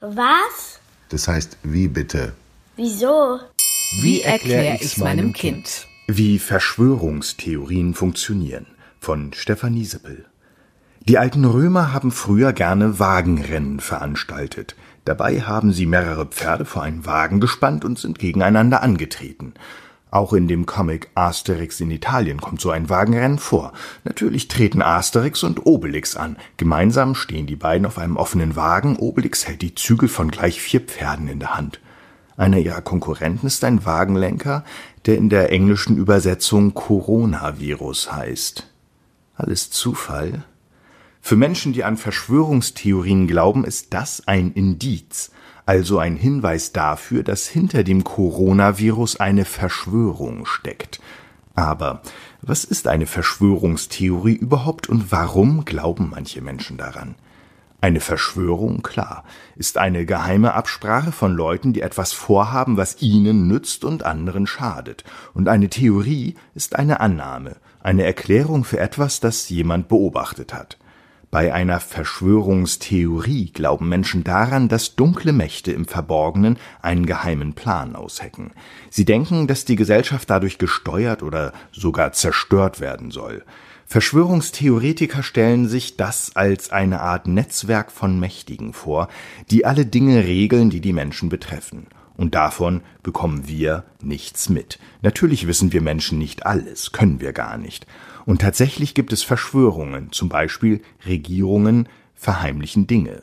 Was? Das heißt, wie bitte? Wieso? Wie erkläre ich's meinem Kind? Wie Verschwörungstheorien funktionieren von Stefanie Sippel. Die alten Römer haben früher gerne Wagenrennen veranstaltet. Dabei haben sie mehrere Pferde vor einen Wagen gespannt und sind gegeneinander angetreten. Auch in dem Comic Asterix in Italien kommt so ein Wagenrennen vor. Natürlich treten Asterix und Obelix an. Gemeinsam stehen die beiden auf einem offenen Wagen. Obelix hält die Zügel von gleich vier Pferden in der Hand. Einer ihrer Konkurrenten ist ein Wagenlenker, der in der englischen Übersetzung Coronavirus heißt. Alles Zufall? Für Menschen, die an Verschwörungstheorien glauben, ist das ein Indiz, also ein Hinweis dafür, dass hinter dem Coronavirus eine Verschwörung steckt. Aber was ist eine Verschwörungstheorie überhaupt und warum glauben manche Menschen daran? Eine Verschwörung, klar, ist eine geheime Absprache von Leuten, die etwas vorhaben, was ihnen nützt und anderen schadet. Und eine Theorie ist eine Annahme, eine Erklärung für etwas, das jemand beobachtet hat. Bei einer Verschwörungstheorie glauben Menschen daran, dass dunkle Mächte im Verborgenen einen geheimen Plan aushecken. Sie denken, dass die Gesellschaft dadurch gesteuert oder sogar zerstört werden soll. Verschwörungstheoretiker stellen sich das als eine Art Netzwerk von Mächtigen vor, die alle Dinge regeln, die die Menschen betreffen. Und davon bekommen wir nichts mit. Natürlich wissen wir Menschen nicht alles, können wir gar nicht. Und tatsächlich gibt es Verschwörungen, zum Beispiel Regierungen verheimlichen Dinge.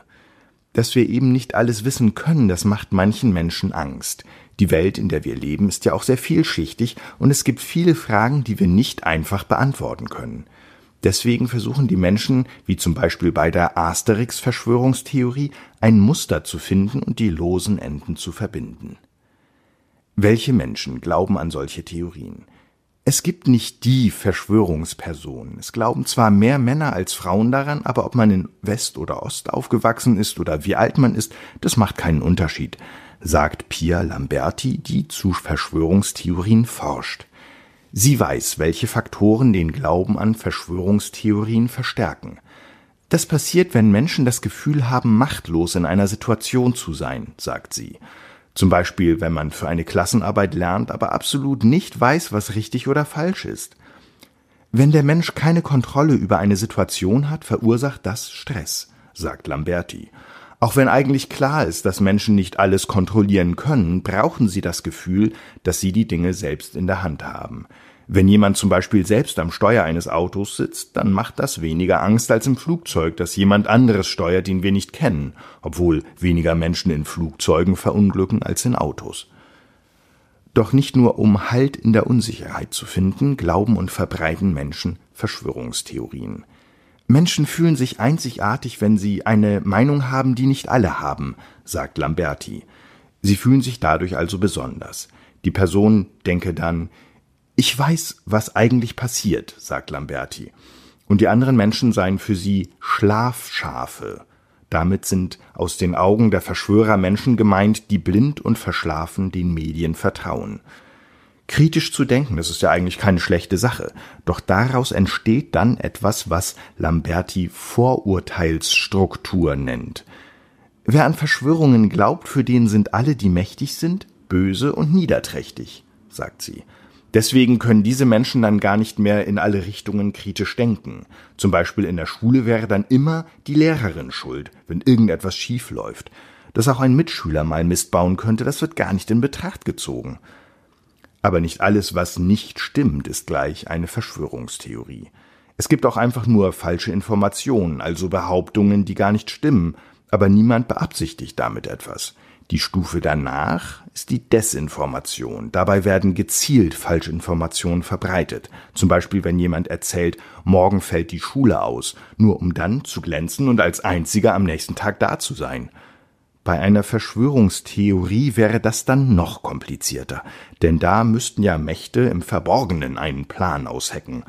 Dass wir eben nicht alles wissen können, das macht manchen Menschen Angst. Die Welt, in der wir leben, ist ja auch sehr vielschichtig und es gibt viele Fragen, die wir nicht einfach beantworten können. Deswegen versuchen die Menschen, wie zum Beispiel bei der Asterix-Verschwörungstheorie, ein Muster zu finden und die losen Enden zu verbinden. Welche Menschen glauben an solche Theorien? Es gibt nicht die Verschwörungsperson. Es glauben zwar mehr Männer als Frauen daran, aber ob man in West oder Ost aufgewachsen ist oder wie alt man ist, das macht keinen Unterschied, sagt Pia Lamberti, die zu Verschwörungstheorien forscht. Sie weiß, welche Faktoren den Glauben an Verschwörungstheorien verstärken. Das passiert, wenn Menschen das Gefühl haben, machtlos in einer Situation zu sein, sagt sie. Zum Beispiel, wenn man für eine Klassenarbeit lernt, aber absolut nicht weiß, was richtig oder falsch ist. Wenn der Mensch keine Kontrolle über eine Situation hat, verursacht das Stress, sagt Lamberti. Auch wenn eigentlich klar ist, dass Menschen nicht alles kontrollieren können, brauchen sie das Gefühl, dass sie die Dinge selbst in der Hand haben. Wenn jemand zum Beispiel selbst am Steuer eines Autos sitzt, dann macht das weniger Angst als im Flugzeug, das jemand anderes steuert, den wir nicht kennen, obwohl weniger Menschen in Flugzeugen verunglücken als in Autos. Doch nicht nur um Halt in der Unsicherheit zu finden, glauben und verbreiten Menschen Verschwörungstheorien. Menschen fühlen sich einzigartig, wenn sie eine Meinung haben, die nicht alle haben, sagt Lamberti. Sie fühlen sich dadurch also besonders. Die Person denke dann, ich weiß, was eigentlich passiert, sagt Lamberti. Und die anderen Menschen seien für sie Schlafschafe. Damit sind aus den Augen der Verschwörer Menschen gemeint, die blind und verschlafen den Medien vertrauen. Kritisch zu denken, das ist ja eigentlich keine schlechte Sache, doch daraus entsteht dann etwas, was Lamberti Vorurteilsstruktur nennt. Wer an Verschwörungen glaubt, für den sind alle, die mächtig sind, böse und niederträchtig, sagt sie. Deswegen können diese Menschen dann gar nicht mehr in alle Richtungen kritisch denken. Zum Beispiel in der Schule wäre dann immer die Lehrerin schuld, wenn irgendetwas schief läuft. Dass auch ein Mitschüler mal Mist bauen könnte, das wird gar nicht in Betracht gezogen. Aber nicht alles, was nicht stimmt, ist gleich eine Verschwörungstheorie. Es gibt auch einfach nur falsche Informationen, also Behauptungen, die gar nicht stimmen, aber niemand beabsichtigt damit etwas. Die Stufe danach ist die Desinformation. Dabei werden gezielt Falschinformationen verbreitet. Zum Beispiel, wenn jemand erzählt, morgen fällt die Schule aus, nur um dann zu glänzen und als einziger am nächsten Tag da zu sein. Bei einer Verschwörungstheorie wäre das dann noch komplizierter, denn da müssten ja Mächte im Verborgenen einen Plan aushecken.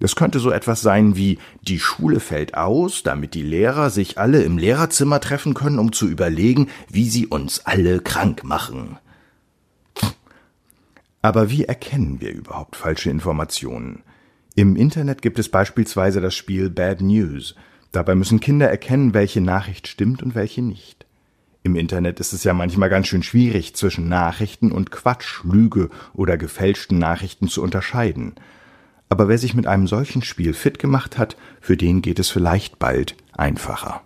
Es könnte so etwas sein wie die Schule fällt aus, damit die Lehrer sich alle im Lehrerzimmer treffen können, um zu überlegen, wie sie uns alle krank machen. Aber wie erkennen wir überhaupt falsche Informationen? Im Internet gibt es beispielsweise das Spiel Bad News. Dabei müssen Kinder erkennen, welche Nachricht stimmt und welche nicht. Im Internet ist es ja manchmal ganz schön schwierig, zwischen Nachrichten und Quatsch, Lüge oder gefälschten Nachrichten zu unterscheiden. Aber wer sich mit einem solchen Spiel fit gemacht hat, für den geht es vielleicht bald einfacher.